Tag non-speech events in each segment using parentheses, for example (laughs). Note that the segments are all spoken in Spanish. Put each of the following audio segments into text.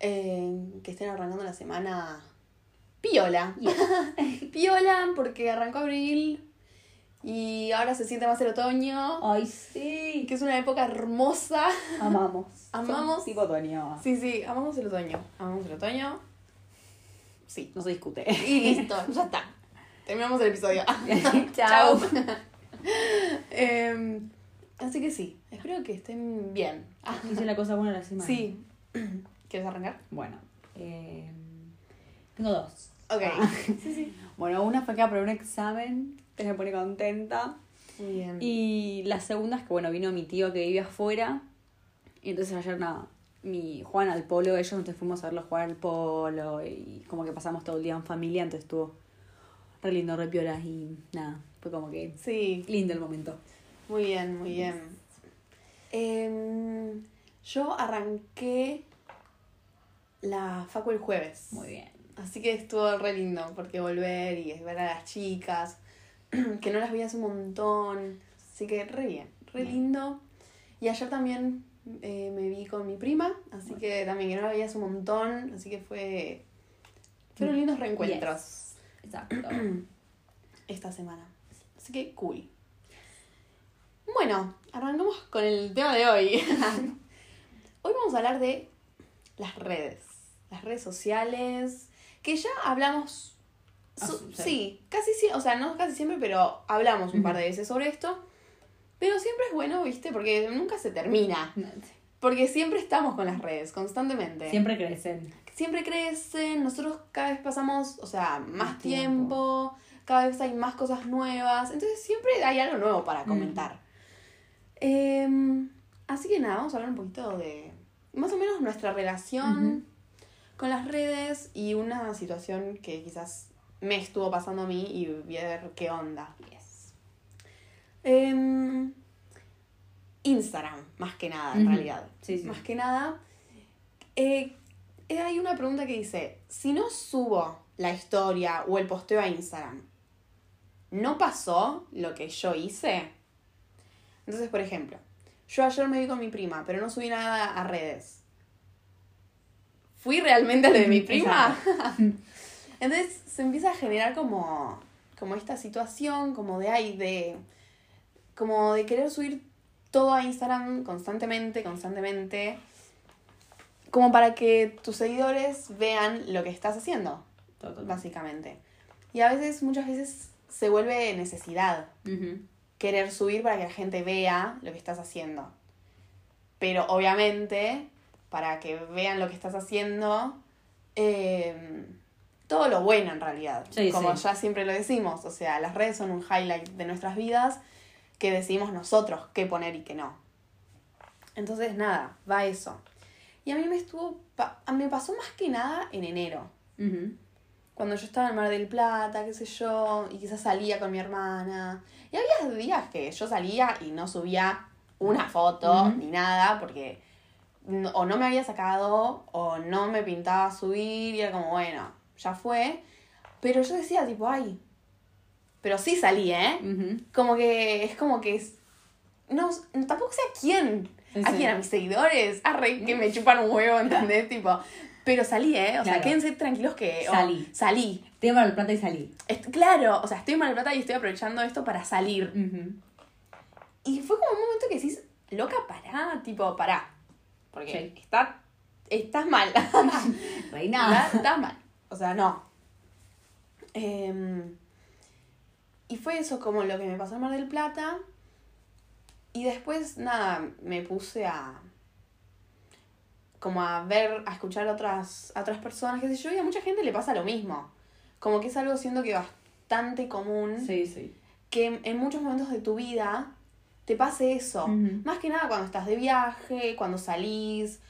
Eh, que estén arrancando la semana piola. (laughs) piola porque arrancó abril y ahora se siente más el otoño. Ay, sí. Que es una época hermosa. Amamos. (laughs) Amamos. Tipo otoño. Sí, sí, amamos el otoño. Amamos el otoño. Sí. No se discute. Y listo, ya está. Terminamos el episodio. (laughs) Chao. Em, así que sí, espero que estén bien. Hice la cosa buena la semana. Sí. ¿Quieres arrancar? Bueno, eh, tengo dos. Ok. Ah. (laughs) (laughs) Sí, sí. Bueno, una fue que aprobé un examen, que me pone contenta. Muy bien. Y la segunda es que, bueno, vino mi tío que vive afuera. Y entonces ayer, nada, mi juegan al polo, ellos entonces fuimos a verlo jugar al polo. Y como que pasamos todo el día en familia, entonces estuvo re lindo, re piola. Y nada, fue como que Sí, lindo el momento. muy bien, muy bien. Em, yo arranqué la facu el jueves. Muy bien. Así que estuvo re lindo porque volver y ver a las chicas, (clears throat) que no las veía hace un montón. Así que re bien, re Bien. lindo. Y ayer también eh, me vi con mi prima, así que también que no la veía hace un montón. Así que fue. Fueron lindos reencuentros Yes. Exacto. (clears throat) esta semana. Así que cool. Bueno, arrancamos con el tema de hoy. (laughs) (laughs) hoy vamos a hablar de las redes. Las redes sociales. Que ya hablamos. Ah, sí. sí, casi siempre. O sea, no casi siempre, pero hablamos un par de veces sobre esto. Pero siempre es bueno, ¿viste? Porque nunca se termina. Porque siempre estamos con las redes, constantemente Siempre crecen. siempre crecen, nosotros cada vez pasamos, o sea, más, Más tiempo, tiempo. cada vez hay más cosas nuevas, entonces siempre hay algo nuevo para Mm. comentar. Em, así que nada, vamos a hablar un poquito de más o menos nuestra relación. Con las redes y una situación que quizás me estuvo pasando a mí y ver qué onda. Yes. Em, Instagram, más que nada, en realidad. Sí, sí. Más que nada, eh, eh, hay una pregunta que dice, si no subo la historia o el posteo a Instagram, ¿no pasó lo que yo hice? Entonces, por ejemplo, yo ayer me vi con mi prima, pero no subí nada a redes. ¿Fui realmente a lo de mi prima? (laughs) Entonces se empieza a generar como, como esta situación, como de ay, de. como de querer subir todo a Instagram constantemente, constantemente. Como para que tus seguidores vean lo que estás haciendo, Total. básicamente. Y a veces, muchas veces, se vuelve necesidad querer subir para que la gente vea lo que estás haciendo. Pero obviamente, para que vean lo que estás haciendo, eh, todo lo bueno en realidad. Sí, Como sí. ya siempre lo decimos, o sea, las redes son un highlight de nuestras vidas que decidimos nosotros qué poner y qué no. Entonces, nada, va eso. Y a mí me estuvo, pa- me pasó más que nada en enero cuando yo estaba en Mar del Plata, qué sé yo, y quizás salía con mi hermana. Y había días que yo salía y no subía una foto ni nada, porque no- o no me había sacado o no me pintaba subir y era como, bueno, ya fue. Pero yo decía tipo, ay, pero sí salí, ¿eh? Como que es como que es... No, tampoco sé a quién. Sí, ¿A sí. quién? A mis seguidores. A re que me chupan un huevo, ¿entendés? (laughs) tipo... Pero salí, ¿eh? O sea, quédense tranquilos que... oh, Salí. salí. Tema del plata y salí. Est- claro, o sea, estoy en Mar del Plata y estoy aprovechando esto para salir. Y fue como un momento que decís, loca, pará, tipo, pará. Porque Sí. está, estás mal. (laughs) Reina. Estás, mal. O sea, no. Em, y fue eso como lo que me pasó en Mar del Plata. Y después, nada, me puse a. como a ver, a escuchar a otras, a otras personas, qué sé yo, y a mucha gente le pasa lo mismo. Como que es algo siento que bastante común Sí, sí. que en muchos momentos de tu vida te pase eso. Más que nada cuando estás de viaje, cuando salís,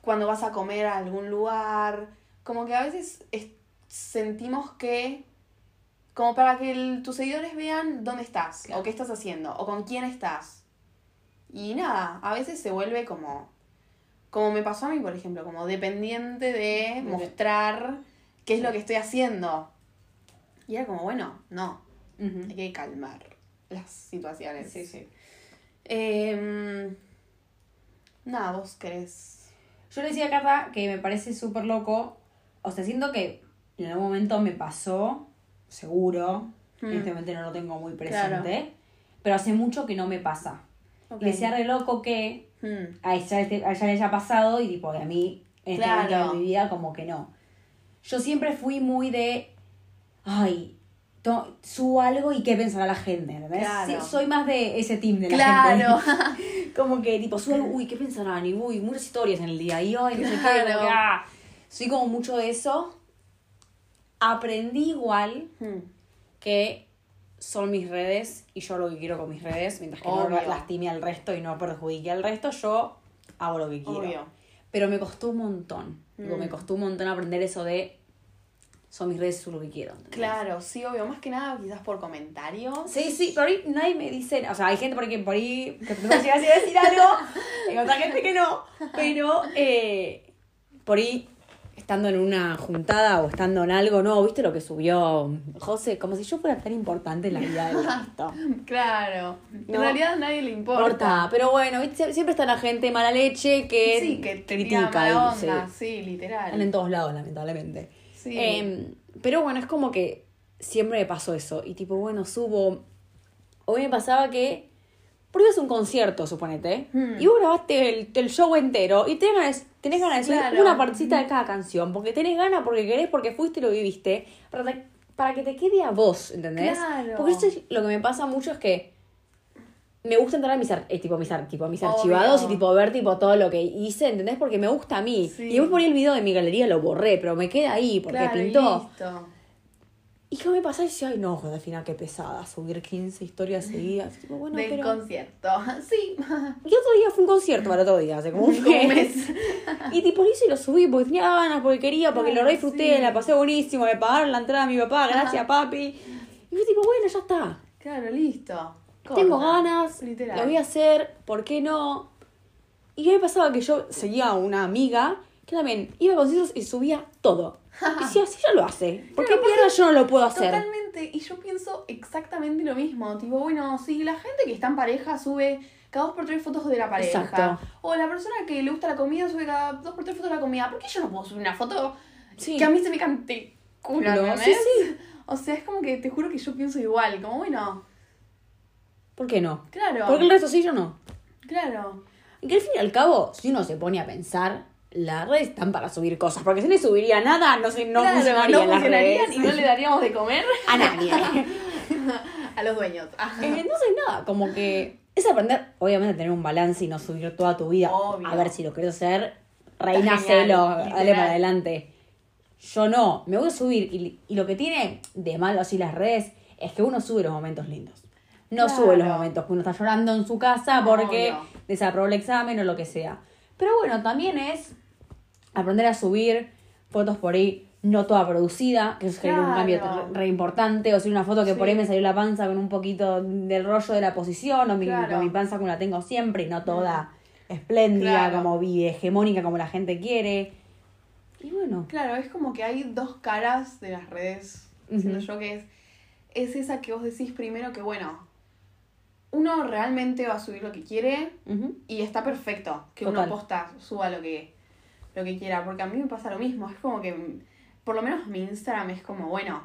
cuando vas a comer a algún lugar, como que a veces es- sentimos que, como para que el- tus seguidores vean dónde estás, Claro. o qué estás haciendo, o con quién estás. Y nada, a veces se vuelve como, como me pasó a mí, por ejemplo, como dependiente de mostrar qué es lo que estoy haciendo. Y era como, bueno, no, hay que calmar las situaciones. Sí, sí. Em, nada, vos querés. Yo le decía a Carla que me parece súper loco. O sea, siento que en algún momento me pasó, seguro. Mm. En este momento no lo tengo muy Claro. presente. Pero hace mucho que no me pasa. Ok. Le decía re loco que Mm, a ella, este- a ella le haya pasado y tipo, a mí en este Claro. momento de mi vida como que no. Yo siempre fui muy de, ay, subo algo y qué pensará la gente, ¿entendés? Claro. Sí, soy más de ese team de la Claro. gente. (laughs) (laughs) como que tipo, subo algo, uy, ¿qué pensarán? Y uy, muchas historias en el día, y ay, no sé qué, Claro. como que, ah. Soy como mucho de eso. Aprendí igual Mm, que son mis redes y yo lo que quiero con mis redes, mientras que no lastime al resto y no perjudique al resto, yo hago lo que quiero. Obvio. Pero me costó un montón. Digo, me costó un montón aprender eso de son mis redes, subo lo que quiero. ¿entendés? Claro, sí, obvio. Más que nada, quizás por comentarios. Sí, sí, por ahí nadie me dice, o sea, hay gente por ahí que por ahí que te llega a decir algo, (laughs) hay otra gente que no, pero eh, por ahí estando en una juntada o estando en algo, no, ¿viste lo que subió José? Como si yo fuera tan importante en la vida del resto. (laughs) Claro. En No. realidad a nadie le importa. Importa, pero bueno, ¿viste? siempre está la gente mala leche que, Sí, que te critica. Mala y- sí. onda, sí, literal. Están en todos lados, lamentablemente. Sí. Em, pero bueno, es como que siempre me pasó eso. Y tipo, bueno, subo. Hoy me pasaba que. Por ibas a un concierto, suponete. Hmm. Y vos grabaste el, el show entero. Y tenés ganas, tenés ganas de subir Claro. una partecita de cada canción. Porque tenés ganas, porque querés, porque fuiste y lo viviste. Para, para que te quede a vos, ¿entendés? Claro. Porque eso es lo que me pasa mucho es que. Me gusta entrar a mis, ar- eh, tipo, mis, ar- tipo, a mis Obvio. archivados y tipo ver tipo todo lo que hice, ¿entendés? Porque me gusta a mí. Sí. Y después por ahí el video de mi galería lo borré, pero me queda ahí porque Claro, pintó. listo. Y qué me pasa y decía, ay no, al final qué pesada, subir 15 historias (laughs) seguidas. Tipo, bueno, Del pero... concierto. (laughs) Sí. Y otro día fue un concierto para otro día, hace como (laughs) un mes. Y tipo, lo hice y lo subí porque tenía ganas, porque quería, porque Claro, lo disfruté, sí. la pasé buenísimo, me pagaron la entrada a mi papá, gracias papi. Y fue tipo, bueno, ya está. Claro, listo. Tengo ganas, Literal. lo voy a hacer, ¿por qué no? Y a mí me pasaba que yo seguía a una amiga que también iba a conciertos y subía todo. (laughs) Y decía, así ya lo hace. ¿Por qué mierda yo no lo puedo hacer? Totalmente. Y yo pienso exactamente lo mismo. Tipo, bueno, si la gente que está en pareja sube cada dos por tres fotos de la pareja. Exacto. O la persona que le gusta la comida sube cada dos por tres fotos de la comida. ¿Por qué yo no puedo subir una foto Sí. que a mí se me cante culo, sí. O sea, es como que te juro que yo pienso igual. Como, bueno, ¿Por qué no? claro. Porque el resto sí, yo no. Claro. Y que al fin y al cabo, si uno se pone a pensar, las redes están para subir cosas. Porque si no subiría nada, no, sé, no claro, funcionaría no las funcionarían redes. y no le daríamos de comer A nadie. (laughs) a los dueños. Sé nada, como que es aprender, obviamente, a tener un balance y no subir toda tu vida. Obvio. A ver si lo querés hacer, reina celo, dale para adelante. Yo no, me voy a subir. Y, y lo que tiene de malo así las redes es que uno sube los momentos lindos. No Claro. sube los momentos que uno está llorando en su casa porque no. desaprobó el examen o lo que sea. Pero bueno, también es aprender a subir fotos por ahí no toda producida, que eso genera un cambio re, importante, o si una foto que por ahí me salió la panza con un poquito del rollo de la posición, o mi, Claro. mi panza como la tengo siempre, y no toda espléndida, como hegemónica como la gente quiere. Y bueno, Claro, es como que hay dos caras de las redes. Siento Ujú. yo que es, es esa que vos decís primero que, bueno, uno realmente va a subir lo que quiere ujú, y está perfecto que Total. uno posta, suba lo que, lo que quiera. Porque a mí me pasa lo mismo. Es como que, por lo menos mi Instagram es como, bueno,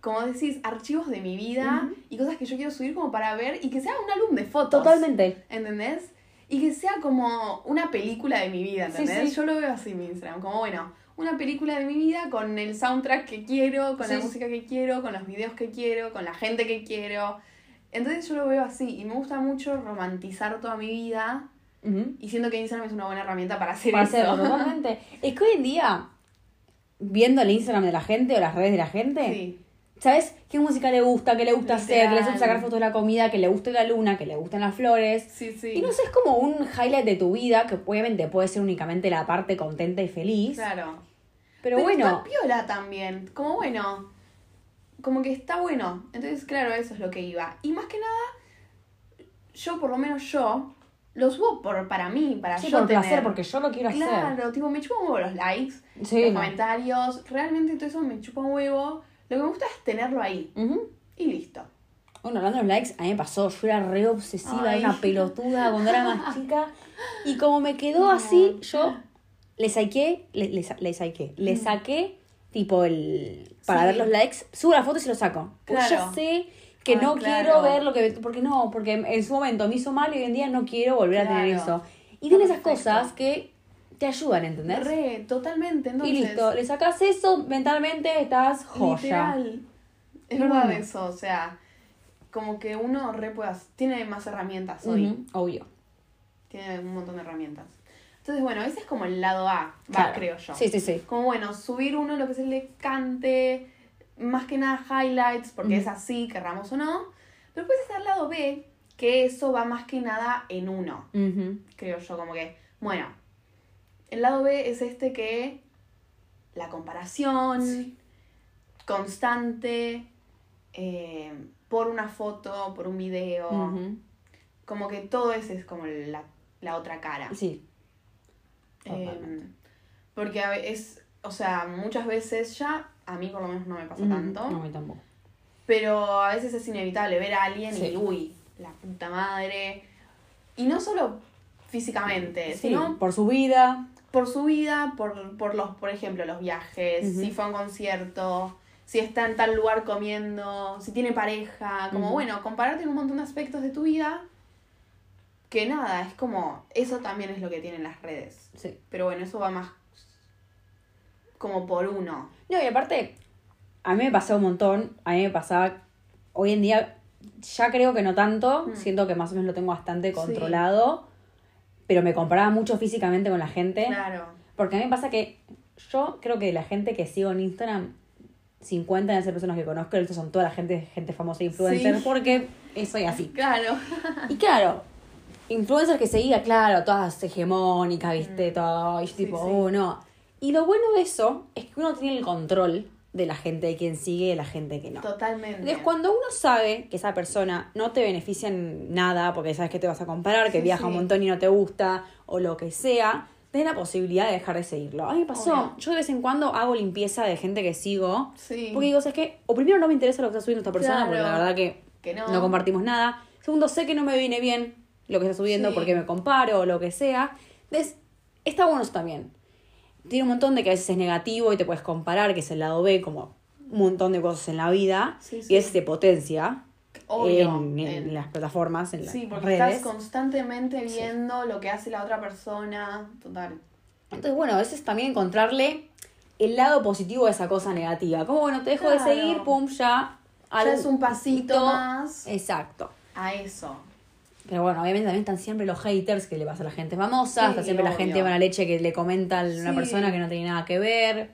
como decís, archivos de mi vida Ujú. y cosas que yo quiero subir como para ver y que sea un álbum de fotos. totalmente. ¿Entendés? Y que sea como una película de mi vida, Sí, ¿entendés? sí. Yo lo veo así mi Instagram, como bueno, una película de mi vida con el soundtrack que quiero, con Sí, la sí. música que quiero, con los videos que quiero, con la gente que quiero. Entonces yo lo veo así y me gusta mucho romantizar toda mi vida y siento que Instagram es una buena herramienta para hacer Para eso. hacerlo, totalmente. (laughs) Es que hoy en día, viendo el Instagram de la gente o las redes de la gente, Sí, ¿sabes qué música le gusta? ¿Qué le gusta hacer? Que le Literal. gusta sacar fotos de la comida, que le guste la luna, que le gusten las flores. sí, sí. Y no sé, es como un highlight de tu vida que obviamente puede ser únicamente la parte contenta y feliz. Claro. Pero, bueno, está piola también. Como bueno. Como que está bueno. Entonces, claro, eso es lo que iba. Y más que nada, yo, por lo menos yo, lo subo por, para mí, para sí, yo por tener. placer, porque yo lo quiero hacer. Claro, tipo, me chupa un huevo los likes, Sí, los no. comentarios. Realmente todo eso me chupa un huevo. Lo que me gusta es tenerlo ahí. Ujú. Y listo. Bueno, hablando de los likes, a mí me pasó, yo era re obsesiva, Ay. era una pelotuda cuando era más (laughs) chica. Y como me quedó No. así, yo le saqué, le, le, le saqué, le saqué tipo el. para Sí. ver los likes, subo la foto y se lo saco. Porque Claro. ya sé que no claro. quiero ver lo que. Porque no, porque en su momento me hizo mal y hoy en día no quiero volver a tener eso. Y tiene esas cosas que te ayudan, ¿entendés? Re, totalmente. Entonces, y listo, le sacas eso, mentalmente estás joya. Literal. Es verdad eso, o sea, como que uno re puede hacer- tiene más herramientas hoy. Obvio. Tiene un montón de herramientas. Entonces, bueno, ese es como el lado A, va, Claro. creo yo. Sí, sí, sí. Como bueno, subir uno lo que se le cante, más que nada highlights, porque es así, querramos o no. Pero después está el lado B, que eso va más que nada en uno, creo yo, como que, bueno, el lado B es este que la comparación constante eh, por una foto, por un video, como que todo ese es como la, la otra cara. Sí. Eh, porque es, o sea, muchas veces ya, a mí por lo menos no me pasa Ujú. tanto, No, a mí tampoco. pero a veces es inevitable ver a alguien Sí. y, uy, la puta madre. Y no solo físicamente, Sí, sino por su vida. por su vida, por, por los, por ejemplo, los viajes, si fue a un concierto, si está en tal lugar comiendo, si tiene pareja, como bueno, compararte en un montón de aspectos de tu vida, que nada, es como, eso también es lo que tienen las redes. Sí. Pero bueno, eso va más como por uno. No, y aparte, a mí me pasó un montón. A mí me pasaba. Hoy en día, ya creo que no tanto. Mm. Siento que más o menos lo tengo bastante Sí. controlado. Pero me comparaba mucho físicamente con la gente. Claro. Porque a mí me pasa que yo creo que la gente que sigo en Instagram, 50 de ser personas que conozco, el resto son toda la gente, gente famosa e influencer, Sí. porque soy así. Claro. Y claro, influencers que seguía, claro, todas hegemónicas, viste, todo, y yo Mm. Sí, tipo, sí. oh, no. Y lo bueno de eso es que uno tiene el control de la gente de quien sigue y de la gente que no. Totalmente. Entonces, cuando uno sabe que esa persona no te beneficia en nada, porque sabes que te vas a comparar, que Sí, viaja un montón y no te gusta, o lo que sea, tenés la posibilidad de dejar de seguirlo. A mí me pasó, Obvio. yo de vez en cuando hago limpieza de gente que sigo, Sí. porque digo, ¿sabes qué? O primero no me interesa lo que está subiendo esta persona, porque la Claro. verdad que que no. no compartimos nada. Segundo, sé que no me viene bien lo que está subiendo Sí. porque me comparo o lo que sea. Entonces, está bueno eso también. Tiene un montón de que a veces es negativo y te puedes comparar, que es el lado B, como un montón de cosas en la vida. Sí, sí. Y es de potencia Obvio, en, en en- las plataformas, en las Sí, porque redes. estás constantemente viendo lo que hace la otra persona. Total. Entonces, bueno, a veces también encontrarle el lado positivo de esa cosa negativa. Como, bueno, te dejo de seguir, pum, ya. Ya es un pasito más Exacto. a eso. Pero bueno, obviamente también están siempre los haters que le pasa a la gente famosa, Sí, está siempre la gente mala leche que le comenta a una Sí. persona que no tiene nada que ver.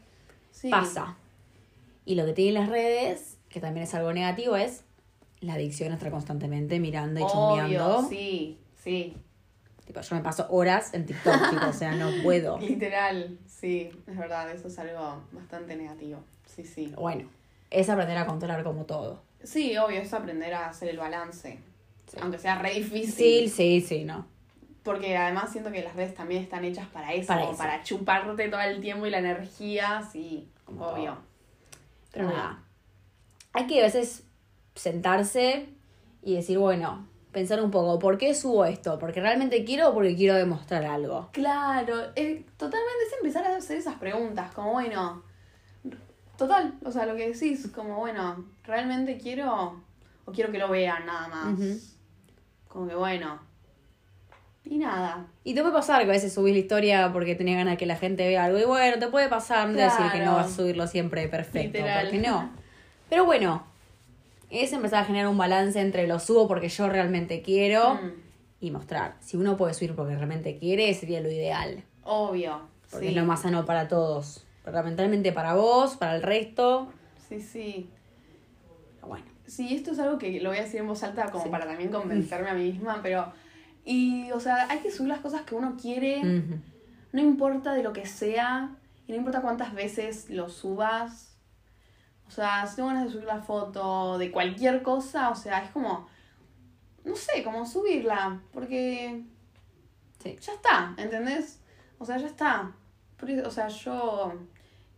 Sí. Pasa. Y lo que tienen las redes, que también es algo negativo, es la adicción a estar constantemente mirando y chusmeando. Obvio, sí, sí. Tipo, yo me paso horas en TikTok, tipo, o sea, no (laughs) puedo. Literal, sí, es verdad, eso es algo bastante negativo. Sí, sí. Bueno, es aprender a controlar como todo. Sí, obvio, es aprender a hacer el balance. Aunque sea re difícil. Sí, sí, sí, no. Porque además siento que las redes también están hechas para eso, Para como eso. para chuparte todo el tiempo y la energía, sí, Como obvio. todo. Pero nada. Hay que a veces sentarse y decir, bueno, pensar un poco, ¿por qué subo esto? ¿Porque realmente quiero o porque quiero demostrar algo? Claro, eh, totalmente es empezar a hacer esas preguntas, como bueno, total, o sea, lo que decís, como bueno, ¿realmente quiero o quiero que lo vean nada más? Ujú. Como que bueno, y nada, Y te puede pasar que a veces subís la historia porque tenés ganas de que la gente vea algo. Y bueno, te puede pasar, no decir que no vas a subirlo siempre perfecto, Literal. porque no. (laughs) Pero bueno, es empezar a generar un balance entre lo subo porque yo realmente quiero Mm, y mostrar. Si uno puede subir porque realmente quiere, sería lo ideal. obvio, Porque sí, es lo más sano para todos. Fundamentalmente para vos, para el resto. sí, sí. Pero bueno. Sí, esto es algo que lo voy a decir en voz alta como Sí. para también (laughs) convencerme a mí misma, pero... Y, o sea, hay que subir las cosas que uno quiere, no importa de lo que sea, y no importa cuántas veces lo subas. O sea, si tengo ganas de subir la foto de cualquier cosa, o sea, es como, no sé, como subirla, porque Sí. ya está, ¿entendés? O sea, ya está. O sea, yo...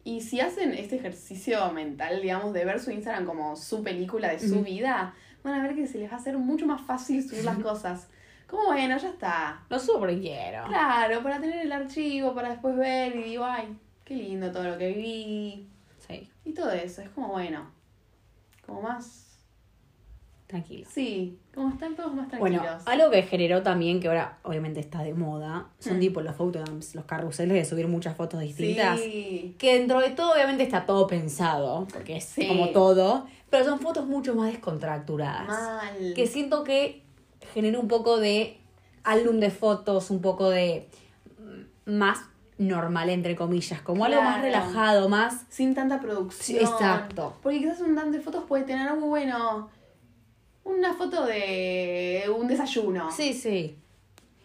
Y si hacen este ejercicio mental, digamos, de ver su Instagram como su película de su vida, van a ver que se les va a hacer mucho más fácil subir las cosas. Como bueno, ya está. Lo subo porque quiero. Claro, para tener el archivo, para después ver y digo, ay, qué lindo todo lo que viví. Sí, Y todo eso, es como bueno. Como más. Tranquilo. Sí, como están todos más tranquilos. Bueno, algo que generó también, que ahora obviamente está de moda, son Mm. tipo los photodumps, los carruseles de subir muchas fotos distintas. Sí. Que dentro de todo, obviamente, está todo pensado, porque es Sí. como todo, pero son fotos mucho más descontracturadas. Mal. Que siento que genera un poco de álbum de fotos, un poco de mm, más normal, entre comillas, como algo más relajado, más... Sin tanta producción. Exacto. Porque quizás un dan de fotos puede tener algo bueno. Una foto de un desayuno. Sí, sí.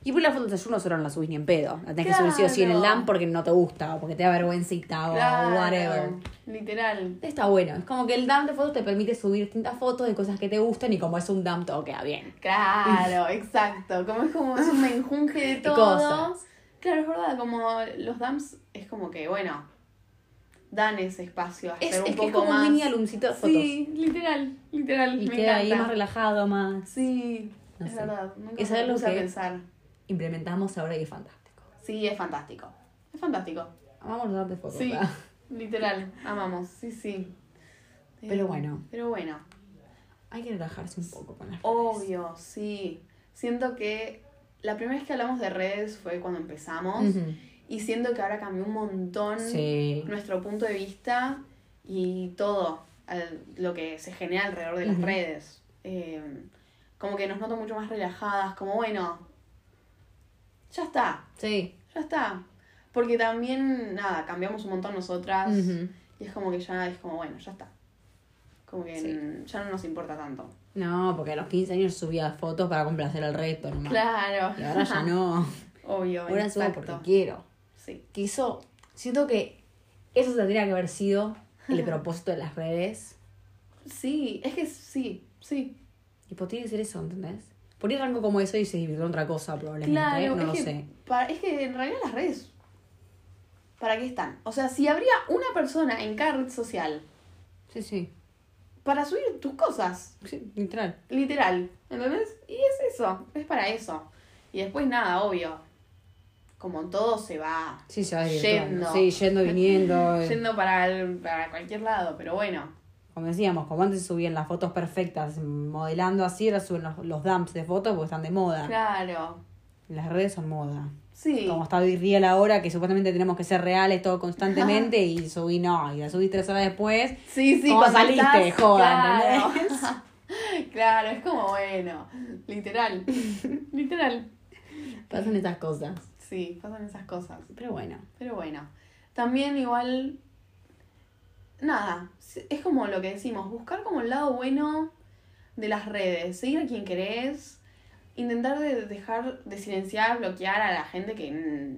Y por las fotos de desayuno solo no las subís ni en pedo. La tenés que subir sí o sí en el. LAM porque no te gusta o porque te da vergüencita Claro, o whatever. Literal. Está bueno. Es como que el dump de fotos te permite subir distintas fotos de cosas que te gustan y como es un dump todo queda bien. Claro, (laughs) exacto. Como es como es un menjunje de (laughs) todo. Cosas. Claro, es verdad, como los dams es como que, bueno, dan ese espacio a Es, hacer un es que poco es como más. un mini álbumcito de fotos. Sí, literal, literal. y me queda ahí encanta. más relajado, más... Sí, No es sé. verdad. Nunca Es algo que- pensar. Implementamos ahora y es fantástico. Sí, es fantástico. Es fantástico. Amamos de fotos. Sí, ¿verdad? literal. Amamos, sí, sí. Pero bueno. Pero bueno. Hay que relajarse un poco con las redes. Obvio, sí. Siento que la primera vez que hablamos de redes fue cuando empezamos. Ujú. Y siento que ahora cambió un montón Sí. nuestro punto de vista y todo al- lo que se genera alrededor de las redes. Eh, como que nos noto mucho más relajadas, como bueno, ya está, Sí. ya está. Porque también, nada, cambiamos un montón nosotras y es como que ya es como, bueno, ya está. Como que Sí. ya no nos importa tanto. No, porque a los 15 años subía fotos para complacer al resto nomás. Claro. Y ahora ya no. (laughs) Obvio, Ahora subo porque quiero. Sí. Que eso, siento que eso tendría que haber sido el (laughs) propósito de las redes. Sí, es que sí, sí. Tipo, tiene que ser eso, ¿entendés? Por ahí arrancó como eso y se divirtió en otra cosa, probablemente. Claro, no es, lo que, sé. es que en realidad las redes, ¿para qué están? O sea, si habría una persona en cada red social Sí, sí. para subir tus cosas, Sí, literal. literal, ¿entendés? Y es eso, es para eso. Y después nada, obvio, como todo se va Sí, se va desvirtuando. Yendo. Sí, yendo, viniendo. (laughs) eh. yendo para, el- para cualquier lado, pero bueno, Como decíamos, como antes subían las fotos perfectas modelando así, ahora suben los, los dumps de fotos porque están de moda. claro, Las redes son moda. sí, Como está hoy real ahora, que supuestamente tenemos que ser reales todo constantemente y subí no, y la subí tres horas después. sí, sí, ¿Cómo cuando saliste? estás- Joda, claro. ¿entendés? (laughs) claro, es como bueno, literal, (laughs) literal. Pasan esas cosas. Sí, pasan esas cosas. Pero bueno. Pero bueno, también igual, nada, es como lo que decimos, buscar como el lado bueno de las redes, seguir a quien querés, intentar de dejar de silenciar, bloquear a la gente que,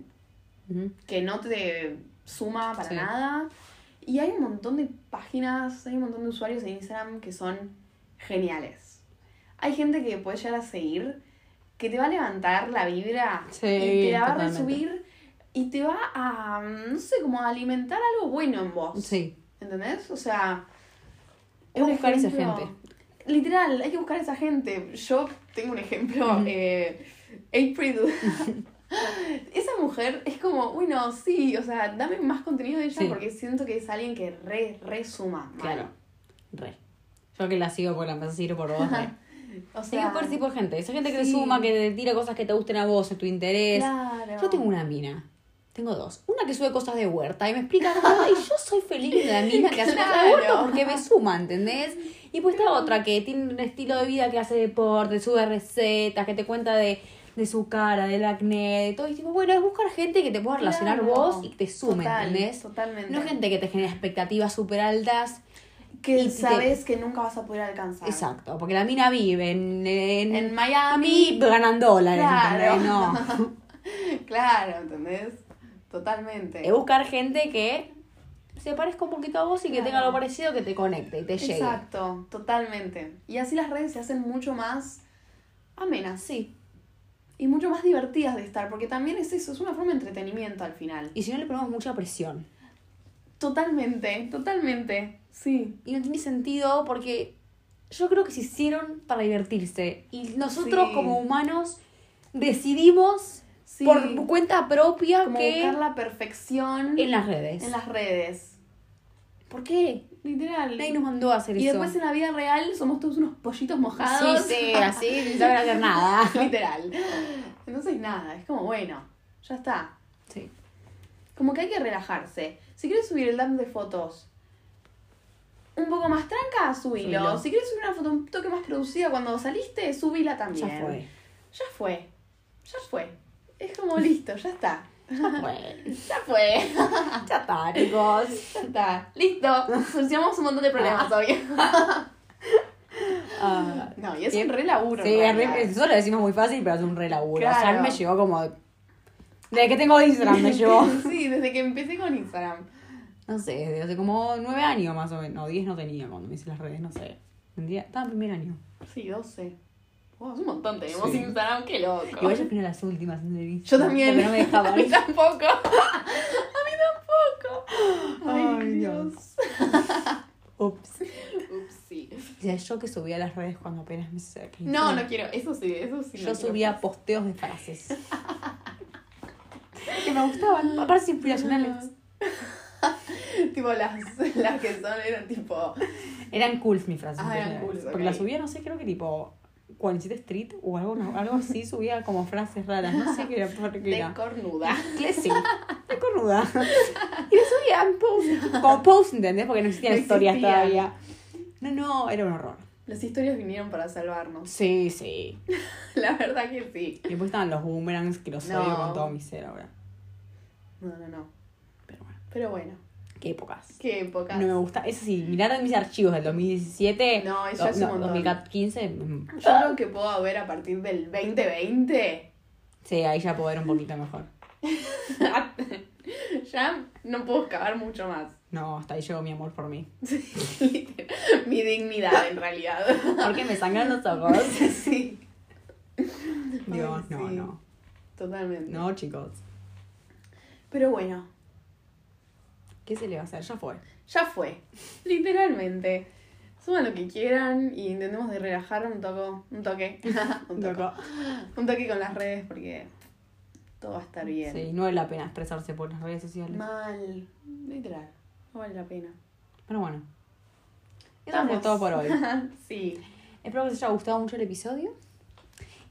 que no te suma para Sí. nada. Y hay un montón de páginas, hay un montón de usuarios en Instagram que son geniales. Hay gente que puedes llegar a seguir que te va a levantar la vibra Sí, y te la va a resubir y te va a, no sé, como a alimentar algo bueno en vos. Sí. ¿Entendés? O sea... Es buscar esa ejemplo- gente. Literal, hay que buscar esa gente. Yo tengo un ejemplo, eh, April. (laughs) esa mujer es como, bueno, sí, o sea, dame más contenido de ella Sí. porque siento que es alguien que re, re suma. Claro. Re. Yo que la sigo porque la empecé a seguir por vos. (laughs) O Hay que sea, buscar ese tipo de gente. Esa gente que te suma, que te tira cosas que te gusten a vos, en tu interés. claro. Yo tengo una mina. Tengo dos. Una que sube cosas de huerta y me explica nada y yo soy feliz de la mina que hace cosas de huerta porque me suma, ¿entendés? Y pues está otra que tiene un estilo de vida que hace deporte, sube recetas, que te cuenta de, de su cara, del acné, de todo. Y tipo, bueno, es buscar gente que te pueda relacionar Claro. vos y que te sume, Total, ¿entendés? Totalmente. No gente que te genera expectativas súper altas. Que y te- sabes que nunca vas a poder alcanzar. Exacto, porque la mina vive en, en, En Miami. ganan dólares, Claro. ¿entendés? No. (laughs) claro, ¿entendés? totalmente. Es buscar gente que se parezca un poquito a vos y que tenga algo parecido que te conecte y te llegue. Exacto, totalmente. Y así las redes se hacen mucho más amenas. Sí. Y mucho más divertidas de estar, porque también es eso, es una forma de entretenimiento al final. Y si no le ponemos mucha presión. Totalmente, totalmente. Sí. Y no tiene sentido porque yo creo que se hicieron para divertirse. Y nosotros Sí. como humanos decidimos Sí. por cuenta propia Como que buscar la perfección en las redes. en las redes. ¿Por qué? Literal. Nadie nos mandó a hacer y eso. después en la vida real somos todos unos pollitos mojados. Sí, sí, así, sin saber hacer nada. (laughs) Literal. Entonces nada, es como bueno, ya está. Sí. Como que hay que relajarse. Si quieres subir el DAM de fotos un poco más tranca, subilo. Subilo. Si quieres subir una foto un toque más producida cuando saliste, subila también. Ya fue. Ya fue. Ya fue. Es como listo, ya está. Ya fue. (laughs) Ya fue. Ya está, chicos. (laughs) Ya está. Listo. Solucionamos un montón de problemas hoy. Ah, (laughs) No, y es un re laburo. sí, eso lo decimos muy fácil, pero es un re laburo. Claro. O sea, a mí me llegó como. Desde que tengo Instagram me llevó. Sí, desde que empecé con Instagram. No sé, desde hace como nueve años más o menos. No, diez no tenía cuando me hice las redes, no sé. Tendría, estaba en primer año. Sí, 12. Oh, es un montón tenemos Sí. Instagram, qué loco. Igual yo fui las últimas en el Yo también. Porque no me (laughs) A dejaban. mí tampoco. (laughs) A mí tampoco. Ay, Ay, Dios. (laughs) Ups. Ups, sí. O sea, yo que subía a las redes cuando apenas me sé. No, no quiero. Eso sí, eso sí. Yo no quiero. subía posteos de frases. que me gustaban. Aparte inspiracionales. (laughs) tipo las, las que son, eran tipo. Eran cool mis frases. Ah, eran inspiracionales. cool, Porque ok. las subía, no sé, creo que tipo 47 Street o algo, no, algo así, subía como frases raras. No sé qué era. qué De era. cornuda. Sí, (laughs) de cornuda. Y lo subía en post, como post, ¿entendés? Porque no existían No historias existían. todavía. No, no, era un horror. Las historias vinieron para salvarnos. Sí, sí. (laughs) La verdad que sí. Y después estaban los boomerangs que los No. odio con todo mi ser ahora. No, no, no. Pero bueno, qué épocas. qué época. No me gusta. Eso sí, mirar mis archivos del 2017. No, eso es un montón. 2015. mm, Yo lo que puedo ver a partir del 2020, Sí, ahí ya puedo ver un poquito mejor. (laughs) ya no puedo excavar mucho más. No, hasta ahí llegó mi amor por mí. (laughs) (laughs) Mi dignidad, en realidad. Porque me sangran los ojos. sí. Dios, Ay, no, no. Totalmente. No, chicos. Pero bueno, ¿Qué se le va a hacer? Ya fue. ya fue. Literalmente. Suban lo que quieran y intentemos de relajar un toque. Un toque. (laughs) un, Loco. un toque con las redes porque todo va a estar bien. Sí, no vale la pena expresarse por las redes sociales. Mal. Literal. No vale la pena. Pero bueno. Eso es todo por hoy. (laughs) sí. Espero que les haya gustado mucho el episodio.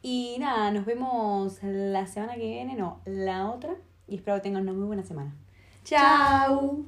Y nada, nos vemos la semana que viene, no, la otra. Y espero que tengan una muy buena semana. Chao.